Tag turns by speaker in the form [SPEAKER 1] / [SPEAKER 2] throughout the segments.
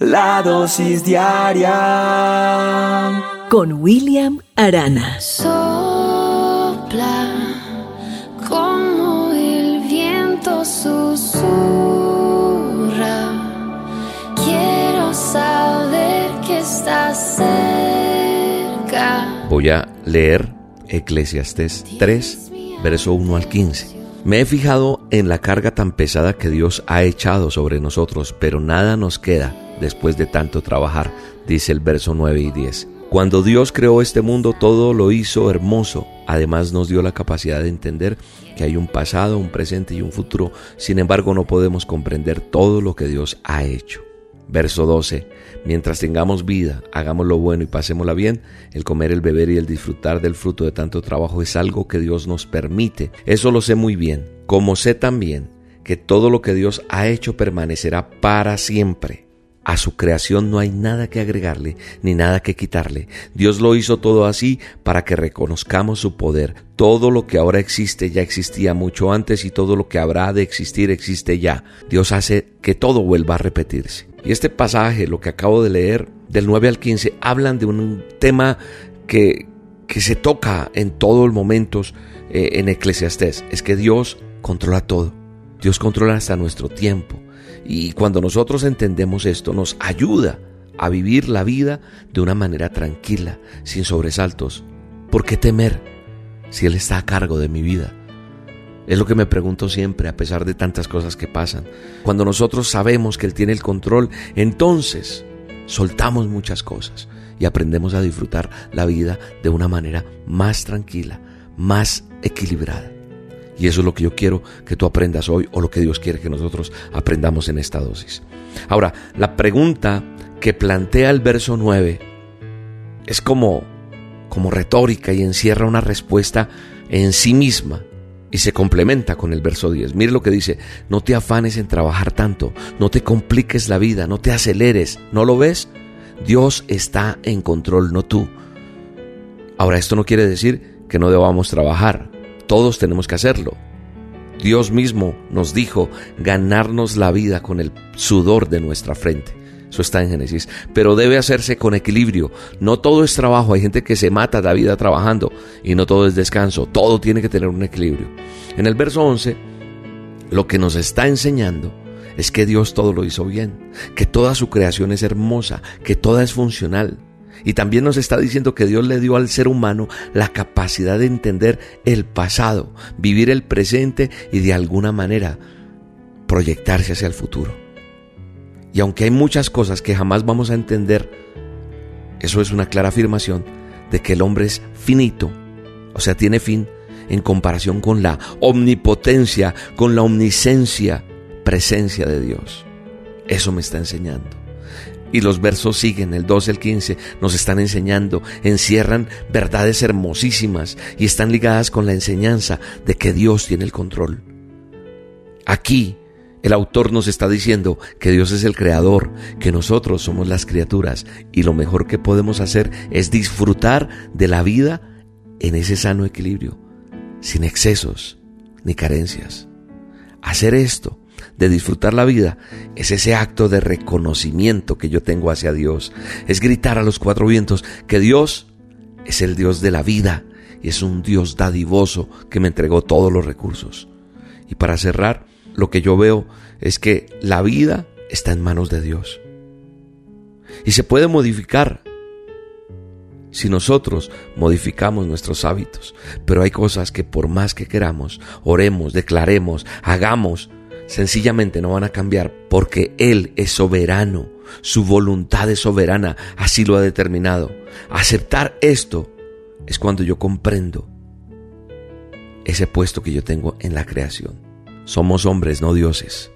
[SPEAKER 1] La dosis diaria
[SPEAKER 2] con William Arana.
[SPEAKER 3] Sopla como el viento susurra. Quiero saber que estás cerca.
[SPEAKER 4] Voy a leer Eclesiastés 3, verso 1 al 15. Me he fijado en la carga tan pesada que Dios ha echado sobre nosotros, pero nada nos queda después de tanto trabajar, dice el verso 9 y 10. Cuando Dios creó este mundo, todo lo hizo hermoso. Además nos dio la capacidad de entender que hay un pasado, un presente y un futuro. Sin embargo, no podemos comprender todo lo que Dios ha hecho. Verso 12. Mientras tengamos vida, hagamos lo bueno y pasémosla bien. El comer, el beber y el disfrutar del fruto de tanto trabajo es algo que Dios nos permite. Eso lo sé muy bien. Como sé también que todo lo que Dios ha hecho permanecerá para siempre. A su creación no hay nada que agregarle ni nada que quitarle. Dios lo hizo todo así para que reconozcamos su poder. Todo lo que ahora existe ya existía mucho antes y todo lo que habrá de existir existe ya. Dios hace que todo vuelva a repetirse. Y este pasaje, lo que acabo de leer, del 9 al 15, hablan de un tema que, que se toca en todos los momentos eh, en Eclesiastés. Es que Dios controla todo. Dios controla hasta nuestro tiempo. Y cuando nosotros entendemos esto, nos ayuda a vivir la vida de una manera tranquila, sin sobresaltos. ¿Por qué temer si Él está a cargo de mi vida? Es lo que me pregunto siempre a pesar de tantas cosas que pasan. Cuando nosotros sabemos que Él tiene el control, entonces soltamos muchas cosas y aprendemos a disfrutar la vida de una manera más tranquila, más equilibrada. Y eso es lo que yo quiero que tú aprendas hoy o lo que Dios quiere que nosotros aprendamos en esta dosis. Ahora, la pregunta que plantea el verso 9 es como, como retórica y encierra una respuesta en sí misma y se complementa con el verso 10. Mire lo que dice, no te afanes en trabajar tanto, no te compliques la vida, no te aceleres, ¿no lo ves? Dios está en control, no tú. Ahora, esto no quiere decir que no debamos trabajar. Todos tenemos que hacerlo. Dios mismo nos dijo ganarnos la vida con el sudor de nuestra frente. Eso está en Génesis. Pero debe hacerse con equilibrio. No todo es trabajo. Hay gente que se mata la vida trabajando y no todo es descanso. Todo tiene que tener un equilibrio. En el verso 11, lo que nos está enseñando es que Dios todo lo hizo bien, que toda su creación es hermosa, que toda es funcional. Y también nos está diciendo que Dios le dio al ser humano la capacidad de entender el pasado, vivir el presente y de alguna manera proyectarse hacia el futuro. Y aunque hay muchas cosas que jamás vamos a entender, eso es una clara afirmación de que el hombre es finito, o sea, tiene fin en comparación con la omnipotencia, con la omnisencia, presencia de Dios. Eso me está enseñando. Y los versos siguen, el 12, el 15, nos están enseñando, encierran verdades hermosísimas y están ligadas con la enseñanza de que Dios tiene el control. Aquí el autor nos está diciendo que Dios es el creador, que nosotros somos las criaturas y lo mejor que podemos hacer es disfrutar de la vida en ese sano equilibrio, sin excesos ni carencias. Hacer esto de disfrutar la vida es ese acto de reconocimiento que yo tengo hacia Dios. Es gritar a los cuatro vientos que Dios es el Dios de la vida y es un Dios dadivoso que me entregó todos los recursos. Y para cerrar, lo que yo veo es que la vida está en manos de Dios. Y se puede modificar si nosotros modificamos nuestros hábitos. Pero hay cosas que por más que queramos, oremos, declaremos, hagamos, sencillamente no van a cambiar porque Él es soberano, su voluntad es soberana, así lo ha determinado. Aceptar esto es cuando yo comprendo ese puesto que yo tengo en la creación. Somos hombres, no dioses.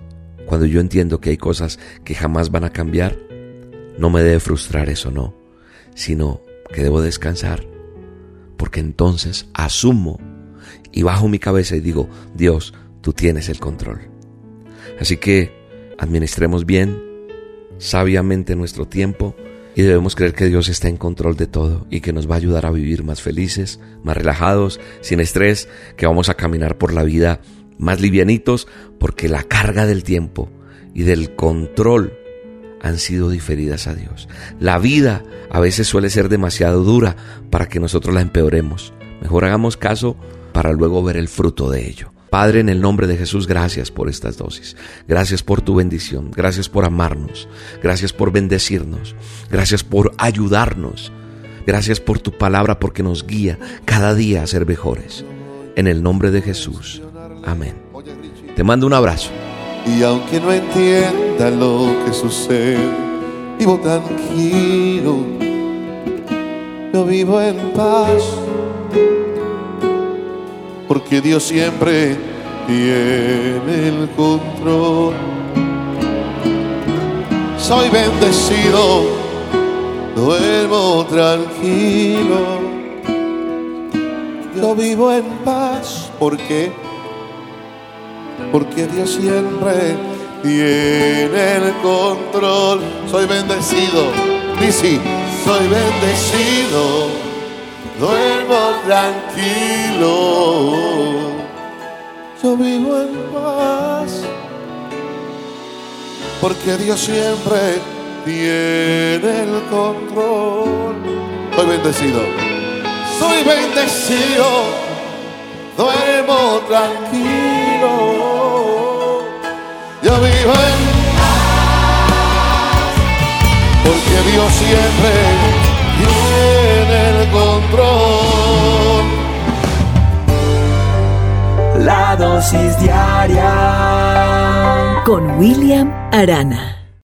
[SPEAKER 4] Cuando yo entiendo que hay cosas que jamás van a cambiar, no me debe frustrar eso, no, sino que debo descansar, porque entonces asumo y bajo mi cabeza y digo, Dios, tú tienes el control. Así que administremos bien, sabiamente nuestro tiempo y debemos creer que Dios está en control de todo y que nos va a ayudar a vivir más felices, más relajados, sin estrés, que vamos a caminar por la vida más livianitos porque la carga del tiempo y del control han sido diferidas a Dios. La vida a veces suele ser demasiado dura para que nosotros la empeoremos. Mejor hagamos caso para luego ver el fruto de ello. Padre, en el nombre de Jesús, gracias por estas dosis. Gracias por tu bendición. Gracias por amarnos. Gracias por bendecirnos. Gracias por ayudarnos. Gracias por tu palabra porque nos guía cada día a ser mejores. En el nombre de Jesús. Amén. Te mando un abrazo.
[SPEAKER 5] Y aunque no entienda lo que sucede, vivo tranquilo. Yo vivo en paz porque Dios siempre tiene el control. Soy bendecido, duermo tranquilo. Yo vivo en paz porque porque Dios siempre tiene el control. Soy bendecido, dice, soy bendecido duermo tranquilo, yo vivo en paz, porque Dios siempre tiene el control. Soy bendecido, soy bendecido, duermo tranquilo, yo vivo en paz, porque Dios siempre tiene el control.
[SPEAKER 1] La dosis diaria
[SPEAKER 2] con William Arana.